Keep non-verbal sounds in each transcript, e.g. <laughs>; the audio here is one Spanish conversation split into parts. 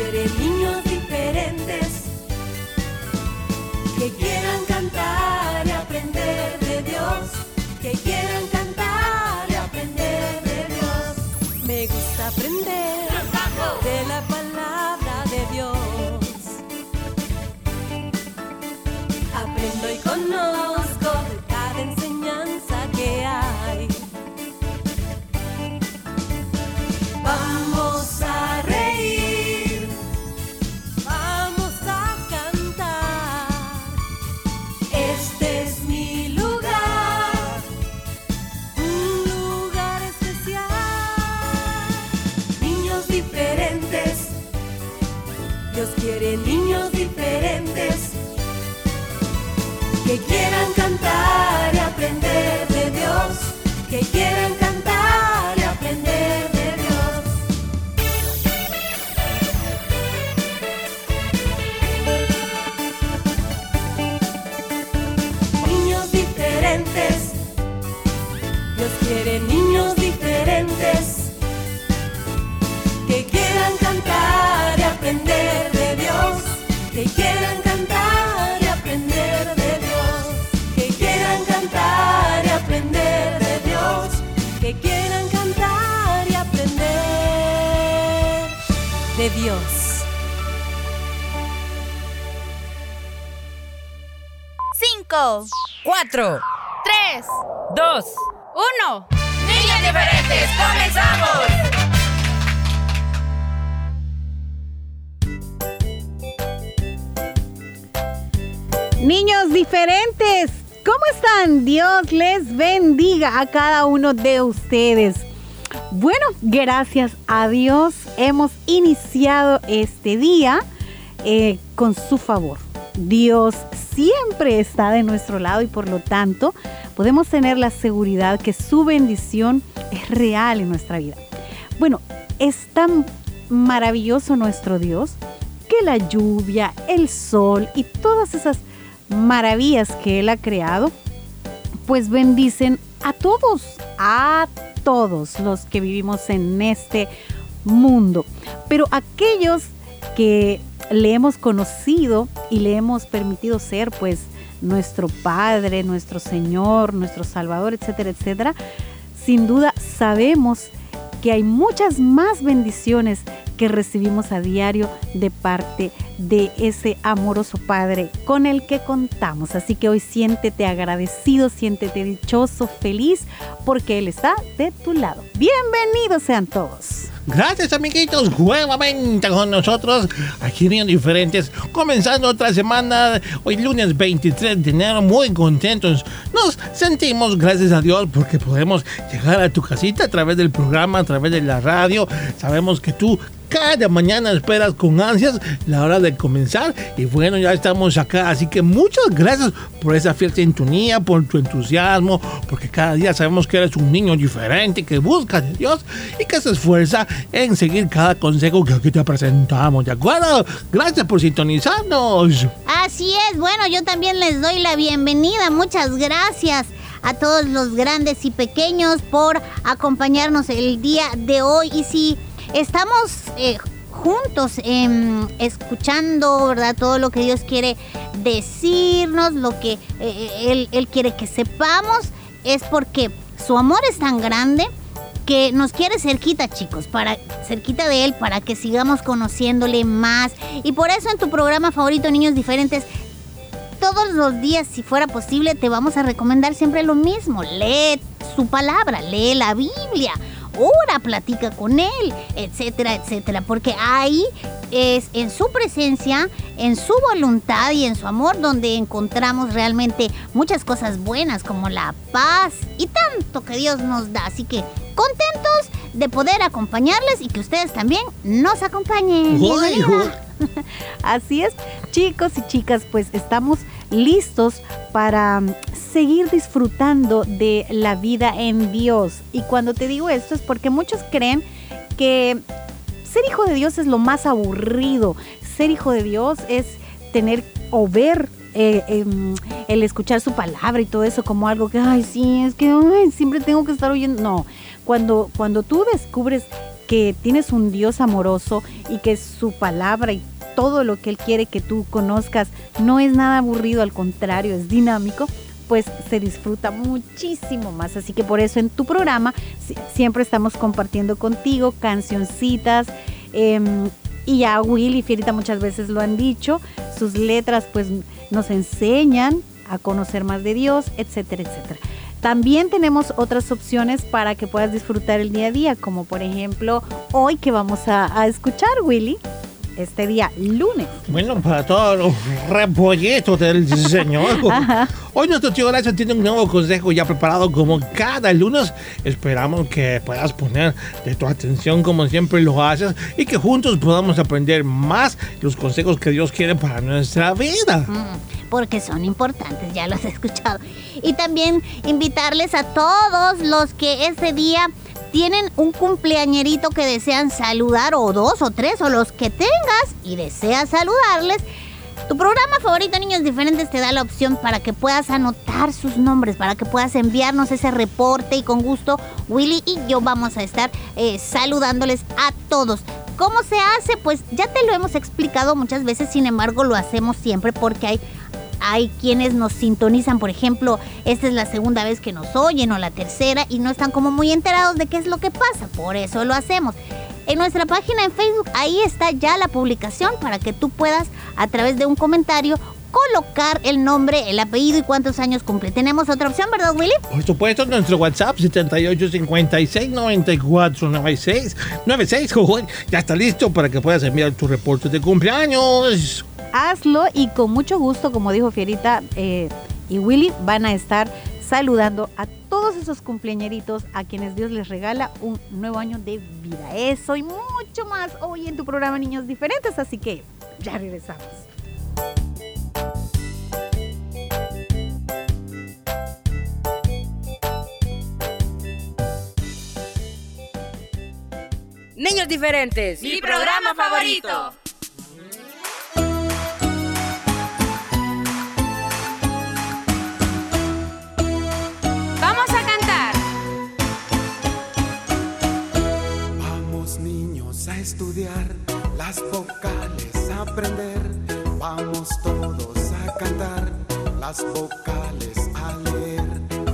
eres niño cantar y aprender de Dios, que quieran cantar y aprender de Dios, que quieran cantar y aprender de Dios. Cinco, Cuatro, tres, dos, uno. niños diferentes, comenzamos. Niños diferentes, ¿cómo están? Dios les bendiga a cada uno de ustedes. Bueno, gracias a Dios hemos iniciado este día eh, con su favor. Dios siempre está de nuestro lado y por lo tanto podemos tener la seguridad que su bendición es real en nuestra vida. Bueno, es tan maravilloso nuestro Dios que la lluvia, el sol y todas esas maravillas que Él ha creado, pues bendicen a todos, a todos los que vivimos en este mundo. Pero aquellos que le hemos conocido y le hemos permitido ser, pues, nuestro Padre, nuestro Señor, nuestro Salvador, etcétera, etcétera, sin duda sabemos que hay muchas más bendiciones que recibimos a diario de parte de ese amoroso Padre con el que contamos. Así que hoy siéntete agradecido, siéntete dichoso, feliz, porque Él está de tu lado. Bienvenidos sean todos. Gracias amiguitos, nuevamente con nosotros aquí en Diferentes, comenzando otra semana, hoy lunes 23 de enero, muy contentos. Nos sentimos, gracias a Dios, porque podemos llegar a tu casita a través del programa, a través de la radio. Sabemos que tú cada mañana esperas con ansias la hora de comenzar y bueno, ya estamos acá, así que muchas gracias por esa fiel sintonía, por tu entusiasmo, porque cada día sabemos que eres un niño diferente, que busca de Dios y que se esfuerza en seguir cada consejo que aquí te presentamos, ¿de acuerdo? Gracias por sintonizarnos. Así es, bueno, yo también les doy la bienvenida. Muchas gracias a todos los grandes y pequeños por acompañarnos el día de hoy. Y si estamos eh, juntos em, escuchando, ¿verdad? Todo lo que Dios quiere decirnos, lo que eh, él, él quiere que sepamos, es porque su amor es tan grande que nos quiere cerquita, chicos, para cerquita de él, para que sigamos conociéndole más. Y por eso en tu programa favorito, Niños Diferentes, todos los días, si fuera posible, te vamos a recomendar siempre lo mismo. Lee su palabra, lee la Biblia, ora, platica con él, etcétera, etcétera. Porque ahí es en su presencia, en su voluntad y en su amor donde encontramos realmente muchas cosas buenas como la paz y tanto que Dios nos da. Así que contentos de poder acompañarles y que ustedes también nos acompañen. <laughs> Así es, chicos y chicas, pues estamos listos para seguir disfrutando de la vida en Dios. Y cuando te digo esto es porque muchos creen que ser hijo de Dios es lo más aburrido. Ser hijo de Dios es tener o ver eh, em, el escuchar su palabra y todo eso como algo que, ay, sí, es que siempre tengo que estar oyendo. No, cuando, cuando tú descubres que tienes un Dios amoroso y que su palabra y todo lo que Él quiere que tú conozcas no es nada aburrido, al contrario, es dinámico, pues se disfruta muchísimo más. Así que por eso en tu programa si- siempre estamos compartiendo contigo cancioncitas. em, y ya Will y Fierita muchas veces lo han dicho, sus letras pues nos enseñan a conocer más de Dios, etcétera, etcétera. También tenemos otras opciones para que puedas disfrutar el día a día, como por ejemplo hoy que vamos a, a escuchar, Willy, este día lunes. Bueno, para todos los repollitos del <laughs> Señor. Hoy nuestro tío Horacio tiene un nuevo consejo ya preparado como cada lunes. Esperamos que puedas poner de tu atención como siempre lo haces y que juntos podamos aprender más los consejos que Dios quiere para nuestra vida. Mm, porque son importantes, ya los he escuchado. Y también invitarles a todos los que este día tienen un cumpleañerito que desean saludar, o dos o tres, o los que tengas y deseas saludarles. Tu programa favorito, Niños Diferentes, te da la opción para que puedas anotar sus nombres, para que puedas enviarnos ese reporte y con gusto Willy y yo vamos a estar eh, saludándoles a todos. ¿Cómo se hace? Pues ya te lo hemos explicado muchas veces, sin embargo lo hacemos siempre porque hay hay quienes nos sintonizan, por ejemplo, esta es la segunda vez que nos oyen o la tercera y no están como muy enterados de qué es lo que pasa. Por eso lo hacemos. En nuestra página en Facebook, ahí está ya la publicación para que tú puedas, a través de un comentario, colocar el nombre, el apellido y cuántos años cumple. Tenemos otra opción, ¿verdad, Willy? Por supuesto, nuestro WhatsApp 7856 94 96 96. Joder, Ya está listo para que puedas enviar tu reporte de cumpleaños. Hazlo y con mucho gusto, como dijo Fierita eh, y Willy, van a estar saludando a todos esos cumpleañeritos a quienes Dios les regala un nuevo año de vida. Eso y mucho más hoy en tu programa Niños Diferentes, así que ya regresamos. Niños diferentes. Mi programa favorito. Vamos a cantar. Vamos niños a estudiar las vocales, a aprender. Vamos todos a cantar las vocales, a leer.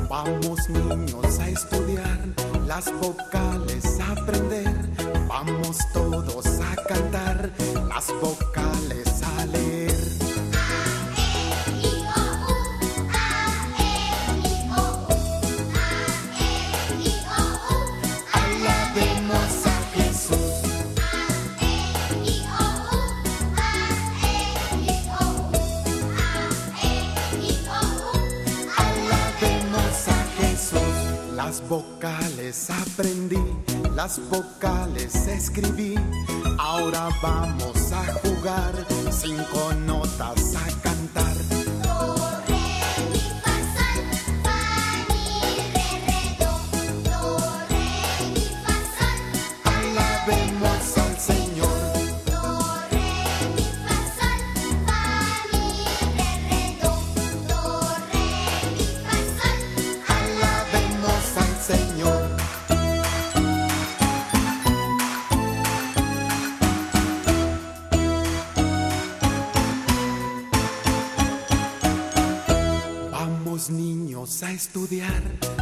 Vamos niños a estudiar las vocales, a aprender. Vamos todos a cantar las vocales, a leer. Vocales aprendí, las vocales escribí. Ahora vamos a jugar, cinco notas a cantar.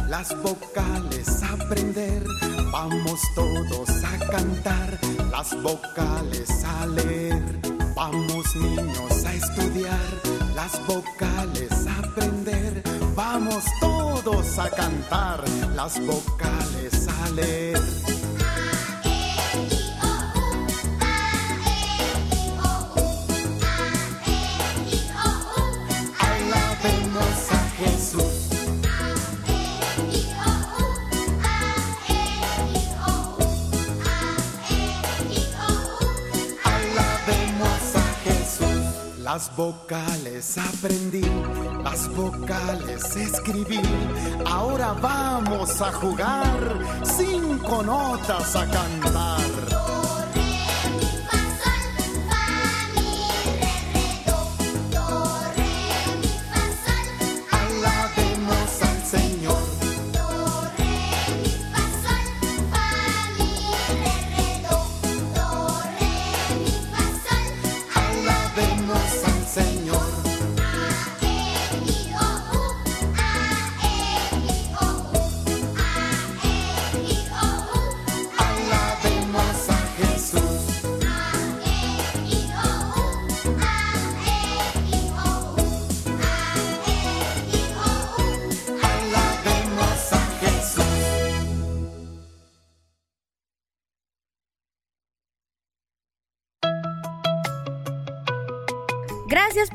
Las vocales, aprender. Vamos todos a cantar las vocales, a leer. Vamos niños a estudiar las vocales, aprender. Vamos todos a cantar las vocales, a leer. Las vocales aprendí, las vocales escribí. Ahora vamos a jugar, cinco notas a cantar.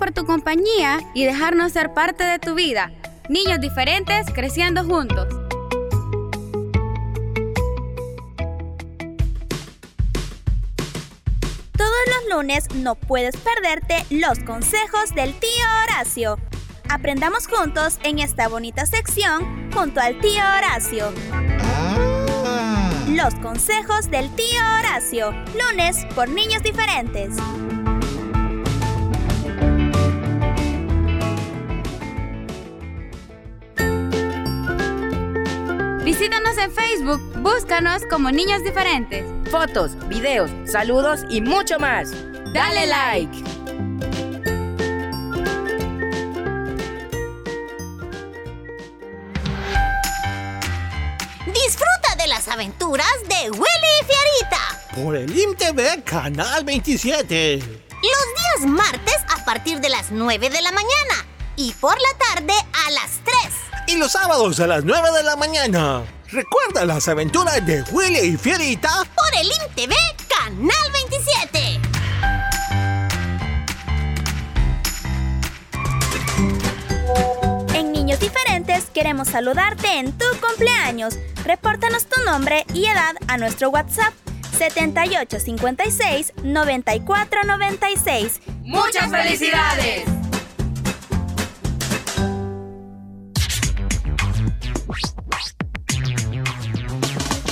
Por tu compañía y dejarnos ser parte de tu vida. Niños diferentes creciendo juntos. Todos los lunes no puedes perderte los consejos del tío Horacio. Aprendamos juntos en esta bonita sección junto al tío Horacio. Los consejos del tío Horacio, lunes por niños diferentes. Visítanos en Facebook, búscanos como Niños Diferentes. Fotos, videos, saludos y mucho más. Dale like. Disfruta de las aventuras de Willy y Fiarita. Por el IMTV Canal 27. Los días martes a partir de las 9 de la mañana y por la tarde a las 3. Y los sábados a las 9 de la mañana. Recuerda las aventuras de Willy y Fierita. Por el IMTV Canal 27. En Niños Diferentes queremos saludarte en tu cumpleaños. Repórtanos tu nombre y edad a nuestro WhatsApp 7856 9496. ¡Muchas felicidades!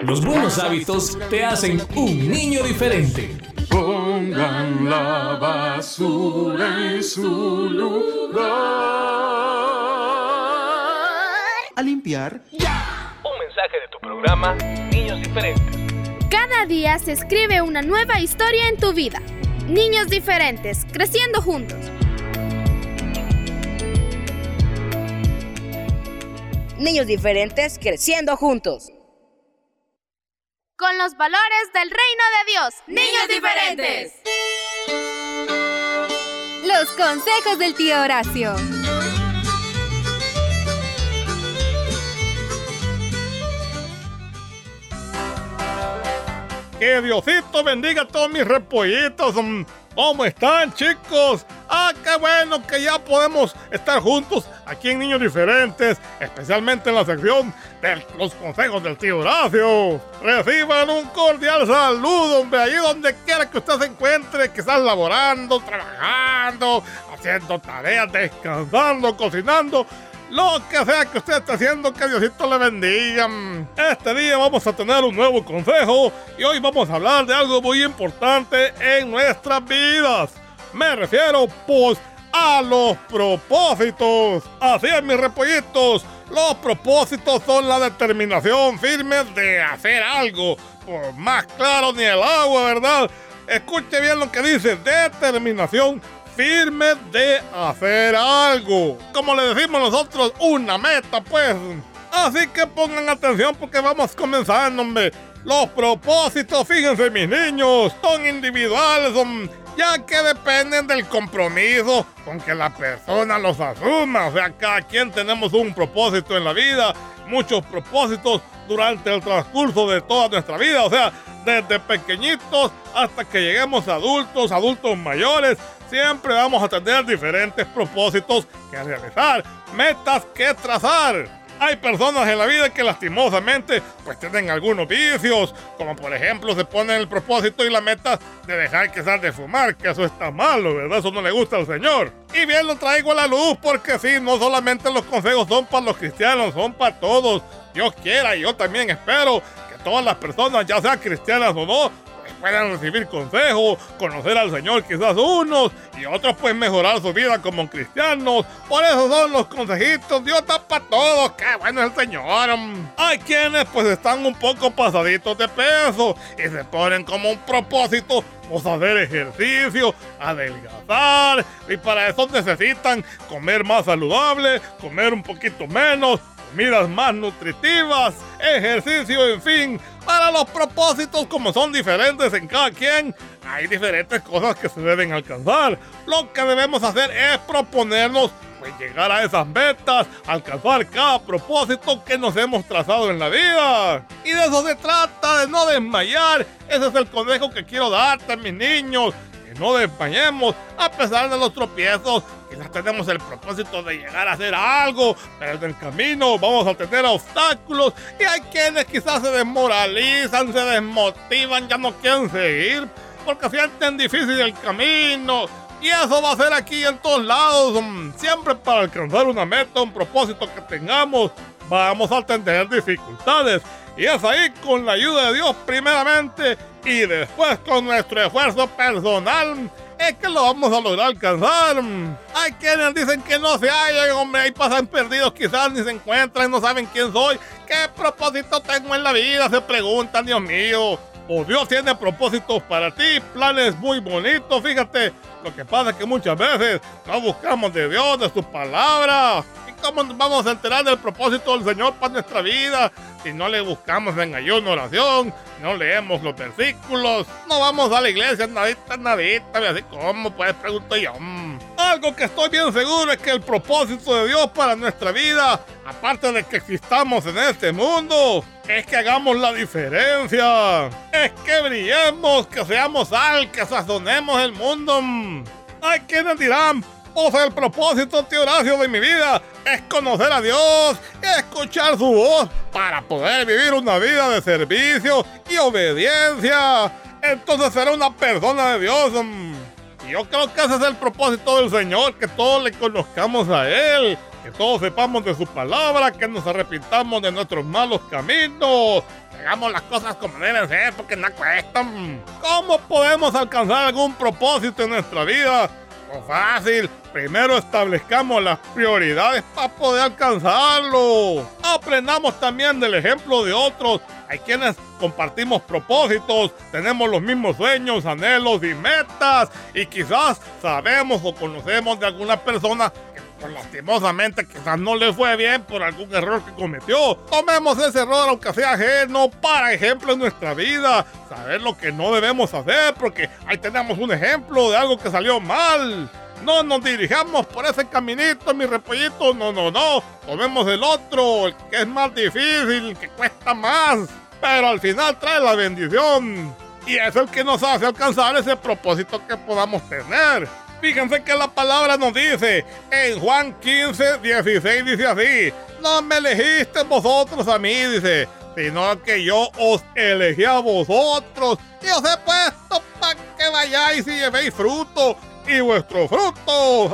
Los buenos hábitos te hacen un niño diferente. Pongan la basura en su lugar. A limpiar. Un mensaje de tu programa Niños Diferentes. Cada día se escribe una nueva historia en tu vida. Niños diferentes, creciendo juntos. Niños diferentes creciendo juntos. Con los valores del reino de Dios. Niños diferentes. Los consejos del tío Horacio. Que Diosito bendiga a todos mis repollitos. ¿Cómo están, chicos? Ah, qué bueno que ya podemos estar juntos aquí en Niños Diferentes, especialmente en la sección de los consejos del tío Horacio. Reciban un cordial saludo, hombre, ahí donde quiera que usted se encuentre, que estás laborando, trabajando, haciendo tareas, descansando, cocinando. Lo que sea que usted esté haciendo, que Diosito le bendiga. Este día vamos a tener un nuevo consejo y hoy vamos a hablar de algo muy importante en nuestras vidas. Me refiero, pues, a los propósitos. Así es, mis repollitos. Los propósitos son la determinación firme de hacer algo. Por más claro ni el agua, ¿verdad? Escuche bien lo que dice. Determinación firme de hacer algo. Como le decimos nosotros, una meta, pues. Así que pongan atención porque vamos comenzando, hombre. Los propósitos, fíjense mis niños, son individuales, son- ya que dependen del compromiso con que la persona los asuma. O sea, cada quien tenemos un propósito en la vida, muchos propósitos durante el transcurso de toda nuestra vida. O sea, desde pequeñitos hasta que lleguemos a adultos, adultos mayores, siempre vamos a tener diferentes propósitos que realizar, metas que trazar. Hay personas en la vida que lastimosamente pues tienen algunos vicios, como por ejemplo se ponen el propósito y la meta de dejar que sal de fumar, que eso está malo, ¿verdad? Eso no le gusta al Señor. Y bien lo traigo a la luz porque sí, no solamente los consejos son para los cristianos, son para todos. Dios quiera y yo también espero que todas las personas, ya sean cristianas o no, puedan recibir consejos, conocer al Señor quizás unos y otros pues mejorar su vida como cristianos. Por eso son los consejitos, Dios está para todos, qué bueno el Señor. Hay quienes pues están un poco pasaditos de peso y se ponen como un propósito pues hacer ejercicio, adelgazar y para eso necesitan comer más saludable, comer un poquito menos, comidas más nutritivas, ejercicio, en fin, para los propósitos como son diferentes en cada quien, hay diferentes cosas que se deben alcanzar. Lo que debemos hacer es proponernos pues llegar a esas metas, alcanzar cada propósito que nos hemos trazado en la vida. Y de eso se trata, de no desmayar. Ese es el consejo que quiero darte, mis niños. Que no desmayemos a pesar de los tropiezos. Quizás tenemos el propósito de llegar a hacer algo, pero en el camino vamos a tener obstáculos y hay quienes quizás se desmoralizan, se desmotivan, ya no quieren seguir porque sienten difícil el camino y eso va a ser aquí en todos lados. Mm, siempre para alcanzar una meta, un propósito que tengamos, vamos a tener dificultades. Y es ahí con la ayuda de Dios primeramente y después con nuestro esfuerzo personal es que lo vamos a lograr alcanzar. Hay quienes dicen que no se hallan, hombre, ahí pasan perdidos, quizás ni se encuentran, no saben quién soy, qué propósito tengo en la vida, se preguntan, Dios mío. O Dios tiene propósitos para ti, planes muy bonitos, fíjate. Lo que pasa es que muchas veces no buscamos de Dios, de su palabra. ¿Y cómo nos vamos a enterar del propósito del Señor para nuestra vida? Si no le buscamos en ayuno, oración, no leemos los versículos, no vamos a la iglesia, nadita, nadita, así como, pues pregunto yo. Algo que estoy bien seguro es que el propósito de Dios para nuestra vida, aparte de que existamos en este mundo, es que hagamos la diferencia. Es que brillemos, que seamos sal, que sazonemos el mundo. Hay quienes dirán, o sea, el propósito, tío Horacio, de mi vida es conocer a Dios escuchar su voz para poder vivir una vida de servicio y obediencia. Entonces será una persona de Dios. Y yo creo que ese es el propósito del Señor, que todos le conozcamos a Él, que todos sepamos de su palabra, que nos arrepintamos de nuestros malos caminos, hagamos las cosas como deben ser, porque no cuestan. ¿Cómo podemos alcanzar algún propósito en nuestra vida? Pues fácil, primero establezcamos las prioridades para poder alcanzarlo. Aprendamos también del ejemplo de otros. Hay quienes compartimos propósitos, tenemos los mismos sueños, anhelos y metas y quizás sabemos o conocemos de alguna persona que pues, lastimosamente quizás no le fue bien por algún error que cometió. Tomemos ese error aunque sea ajeno para ejemplo en nuestra vida. Saber lo que no debemos hacer porque ahí tenemos un ejemplo de algo que salió mal. No nos dirijamos por ese caminito, mi repollito. No, no, no. Tomemos el otro, el que es más difícil, el que cuesta más. Pero al final trae la bendición. Y es el que nos hace alcanzar ese propósito que podamos tener. Fíjense que la palabra nos dice en Juan 15, 16 dice así, no me elegiste vosotros a mí, dice, sino que yo os elegí a vosotros. Y os he puesto para que vayáis y llevéis fruto y vuestro fruto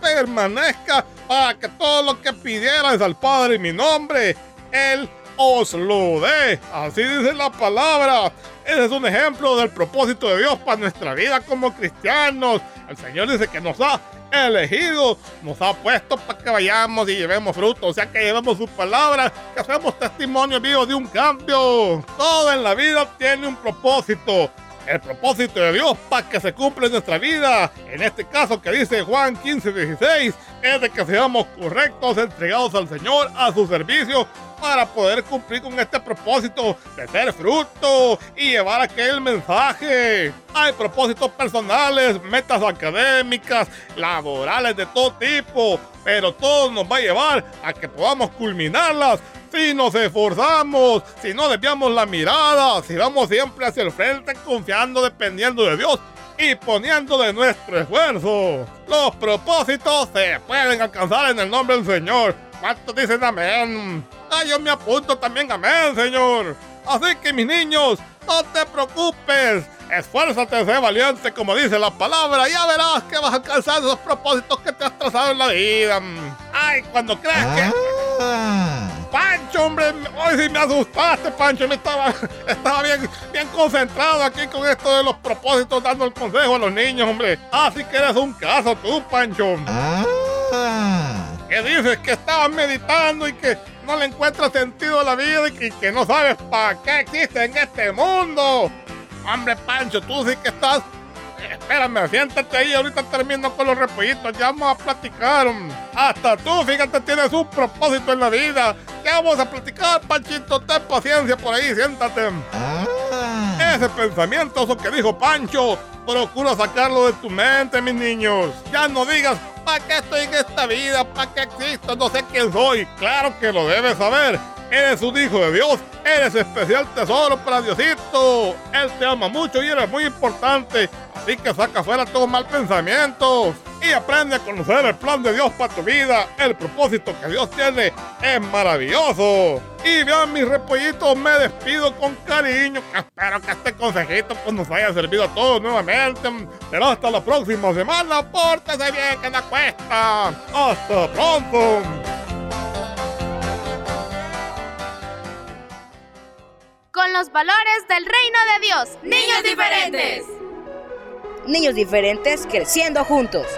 permanezca para que todo lo que pidierais al Padre en mi nombre, Él os lo dé. Así dice la palabra. Ese es un ejemplo del propósito de Dios para nuestra vida como cristianos. El Señor dice que nos ha elegido, nos ha puesto para que vayamos y llevemos fruto, o sea que llevemos su palabra, que hacemos testimonio vivo de un cambio. Todo en la vida tiene un propósito. El propósito de Dios para que se cumpla en nuestra vida, en este caso que dice Juan 15, 16, es de que seamos correctos, entregados al Señor, a su servicio, para poder cumplir con este propósito de ser fruto y llevar aquel mensaje. Hay propósitos personales, metas académicas, laborales de todo tipo, pero todo nos va a llevar a que podamos culminarlas si nos esforzamos, si no desviamos la mirada, si vamos siempre hacia el frente confiando, dependiendo de Dios y poniendo de nuestro esfuerzo. Los propósitos se pueden alcanzar en el nombre del Señor. ¿Cuántos dicen amén? Ah, yo me apunto también amén, Señor. Así que mis niños, no te preocupes. Esfuérzate, sé valiente, como dice la palabra. Ya verás que vas a alcanzar esos propósitos que te has trazado en la vida. Ay, cuando creas que... Ah, Pancho, hombre. Hoy sí me asustaste, Pancho. Me estaba, <laughs> estaba bien, bien concentrado aquí con esto de los propósitos, dando el consejo a los niños, hombre. Así que eres un caso tú, Pancho. Ah. Que dices que estabas meditando y que no le encuentras sentido a la vida y que, que no sabes para qué existe en este mundo. Hombre, Pancho, tú sí que estás Espérame, siéntate ahí, ahorita termino con los repollitos, ya vamos a platicar. Hasta tú, fíjate, tienes un propósito en la vida. Ya vamos a platicar, Panchito, ten paciencia por ahí, siéntate. Ese pensamiento, eso que dijo Pancho, procura sacarlo de tu mente, mis niños. Ya no digas, ¿para qué estoy en esta vida? ¿Para qué existo? No sé quién soy. Claro que lo debes saber. Eres un hijo de Dios, eres especial tesoro para Diosito. Él te ama mucho y eres muy importante. Así que saca fuera todos mal pensamientos y aprende a conocer el plan de Dios para tu vida. El propósito que Dios tiene es maravilloso. Y vean mis repollitos, me despido con cariño. Espero que este consejito pues, nos haya servido a todos nuevamente. Pero hasta la próxima semana. Pórtese bien, que no cuesta. Hasta pronto. Con los valores del reino de Dios. Niños diferentes. Niños diferentes creciendo juntos.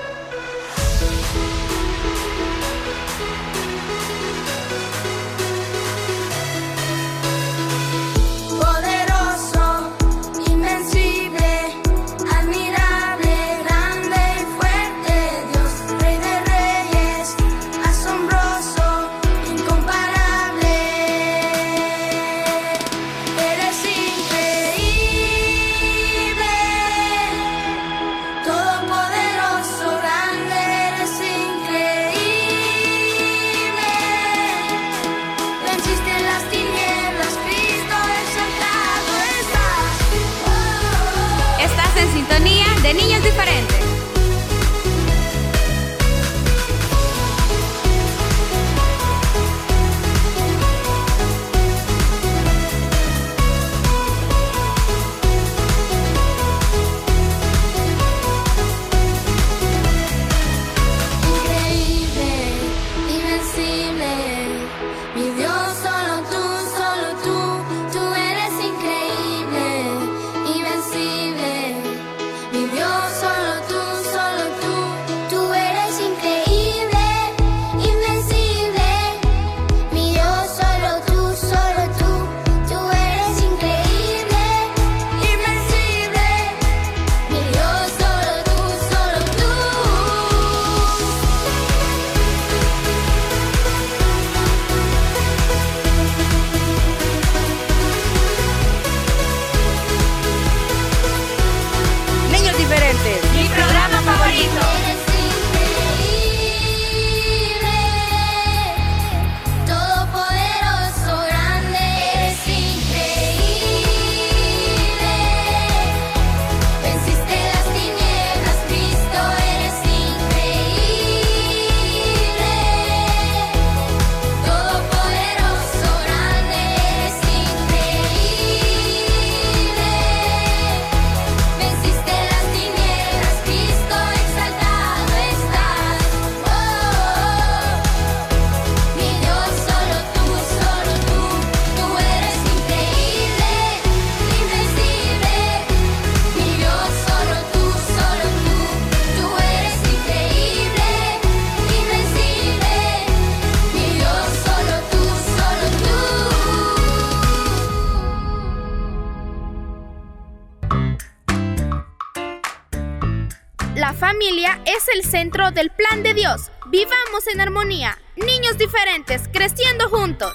En armonía. Niños diferentes, creciendo juntos.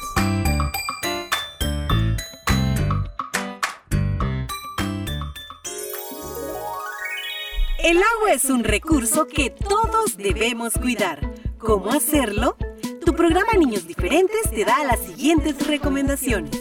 El agua es un recurso que todos debemos cuidar. ¿Cómo hacerlo? Tu programa Niños Diferentes te da las siguientes recomendaciones.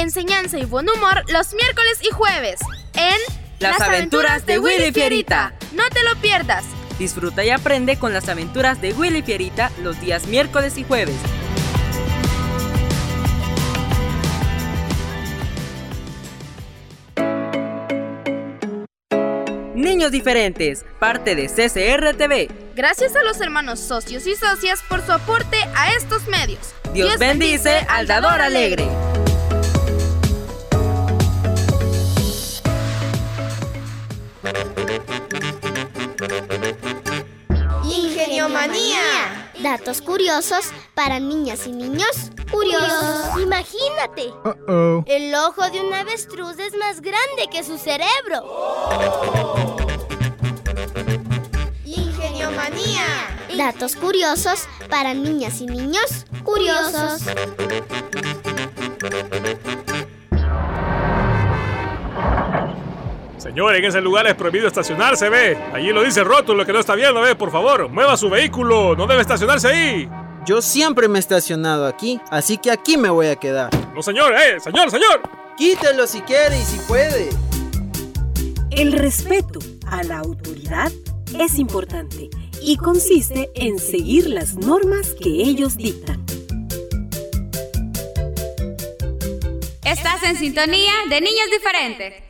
Enseñanza y buen humor los miércoles y jueves en Las aventuras de Willy Fierita. No te lo pierdas. Disfruta y aprende con las aventuras de Willy Fierita los días miércoles y jueves. Niños diferentes, parte de CCR TV. Gracias a los hermanos socios y socias por su aporte a estos medios. Dios, bendice al dador alegre. Ingeniomanía. Datos curiosos para niñas y niños curiosos. Imagínate. El ojo de un avestruz es más grande que su cerebro. Ingeniomanía. Datos curiosos para niñas y niños curiosos. Señor, en ese lugar es prohibido estacionarse, ve. Allí lo dice el rótulo que no está viendo, ve. Por favor, mueva su vehículo. No debe estacionarse ahí. Yo siempre me he estacionado aquí, así que aquí me voy a quedar. No, señor, eh, señor, señor. Quítelo si quiere y si puede. El respeto a la autoridad es importante y consiste en seguir las normas que ellos dictan. Estás en sintonía de Niños Diferentes.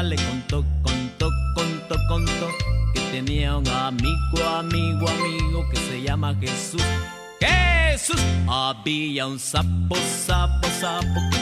Le contó, contó, contó, contó, que tenía un amigo, amigo, amigo que se llama Jesús. Jesús. Había un sapo, sapo, sapo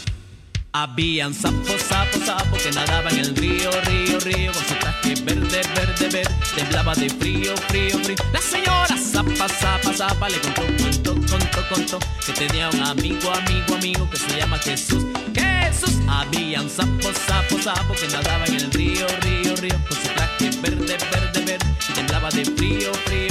Habían sapos, sapos, sapos que nadaban en el río, río, río Con su traje verde, verde, verde. Temblaba de frío, frío, frío. La señora zapa, zapa, zapa Le contó, contó, contó, contó Que tenía un amigo, amigo, amigo Que se llama Jesús. Jesús. Habían sapos, sapos, sapos Que nadaban en el río, río, río Con su traje verde, verde, verde. Temblaba de frío, frío,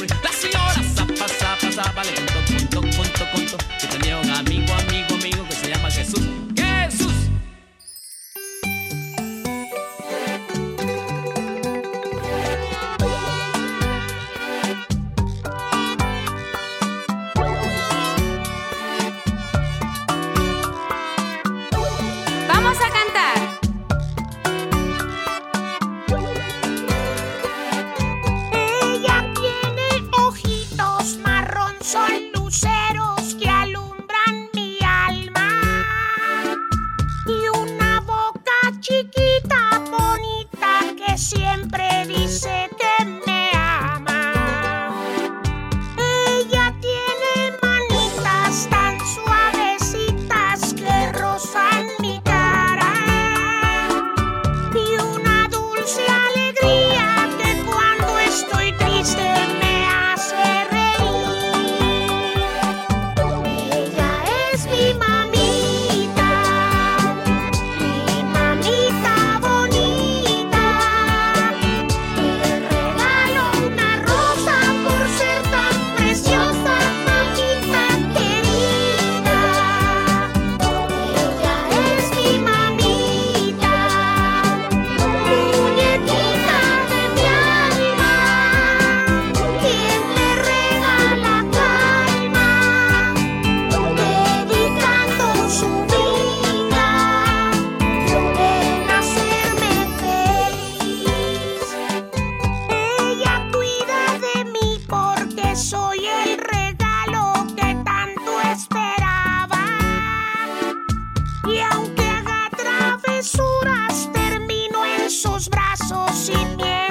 travesuras termino en sus brazos y miel.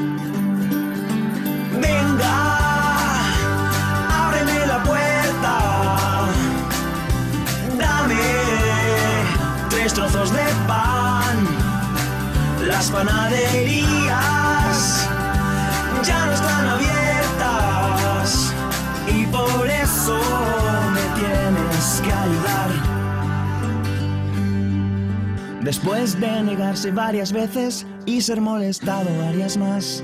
Venga, ábreme la puerta, dame tres trozos de pan. Las panaderías ya no están abiertas y por eso me tienes que ayudar. Después de negarse varias veces y ser molestado varias más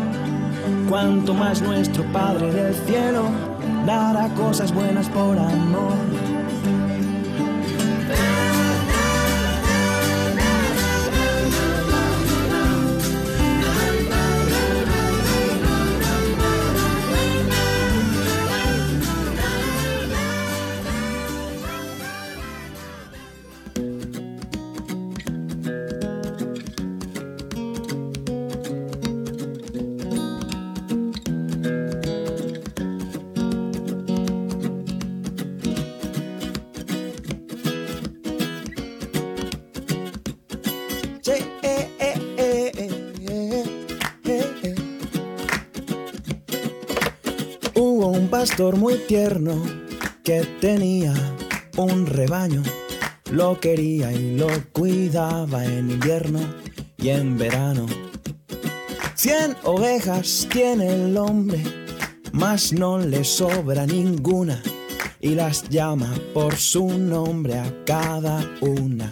cuanto más nuestro Padre del cielo dará cosas buenas por amor. Muy tierno que tenía un rebaño. Lo quería y lo cuidaba en invierno y en verano. Cien ovejas tiene el hombre, mas no le sobra ninguna. Y las llama por su nombre a cada una.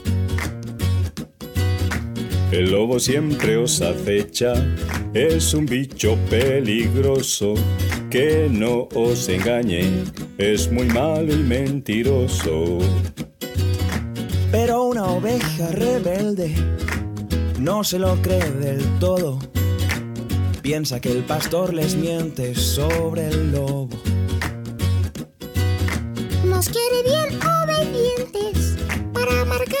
El lobo siempre os acecha, es un bicho peligroso, que no os engañe, es muy malo y mentiroso. Pero una oveja rebelde no se lo cree del todo. Piensa que el pastor les miente sobre el lobo. Nos quiere bien obedientes para amargarnos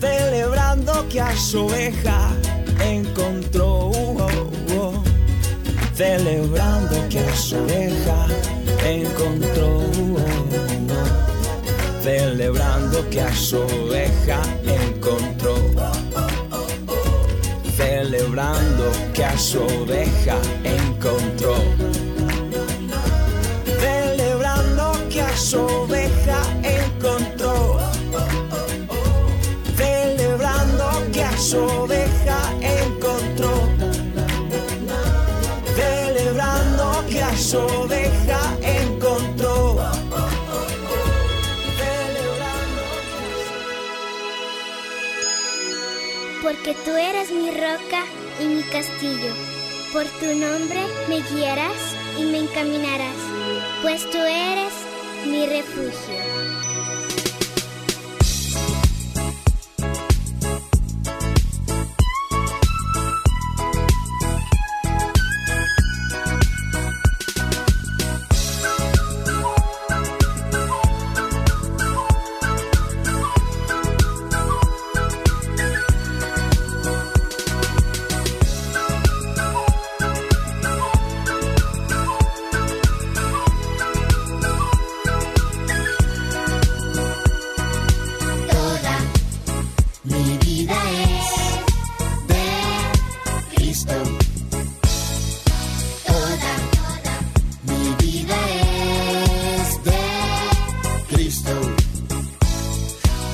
celebrando que a su oveja encontró. oh, oh, celebrando que a su oveja encontró. Celebrando que a su oveja encontró. Celebrando que a su oveja encontró. Celebrando que a su oveja que a su oveja encontró. Celebrando que su oveja encontró. Porque tú eres mi roca y mi castillo. Por tu nombre me guiarás y me encaminarás, pues tú eres mi refugio.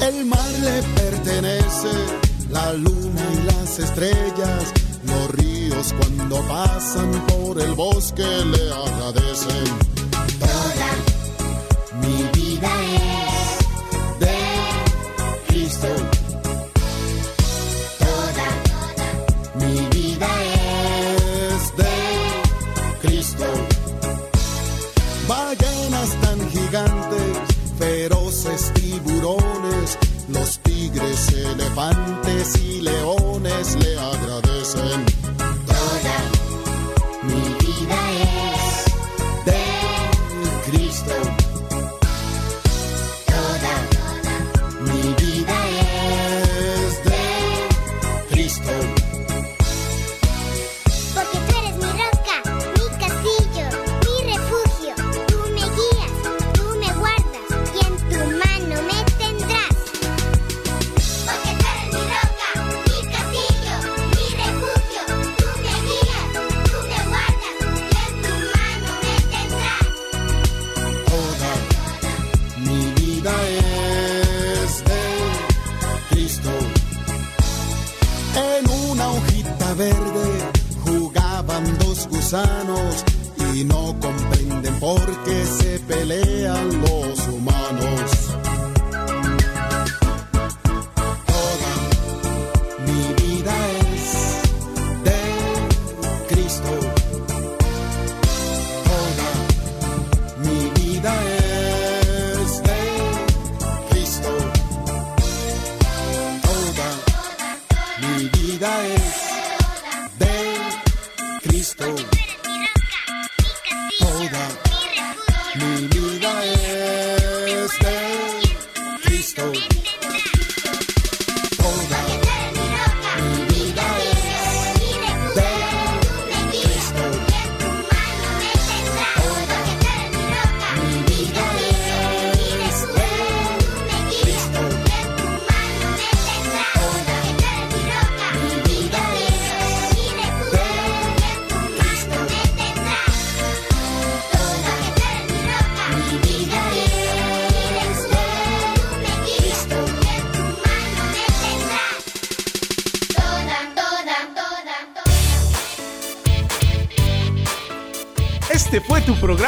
El mar le pertenece, la luna y las estrellas, los ríos cuando pasan por el bosque le agradecen.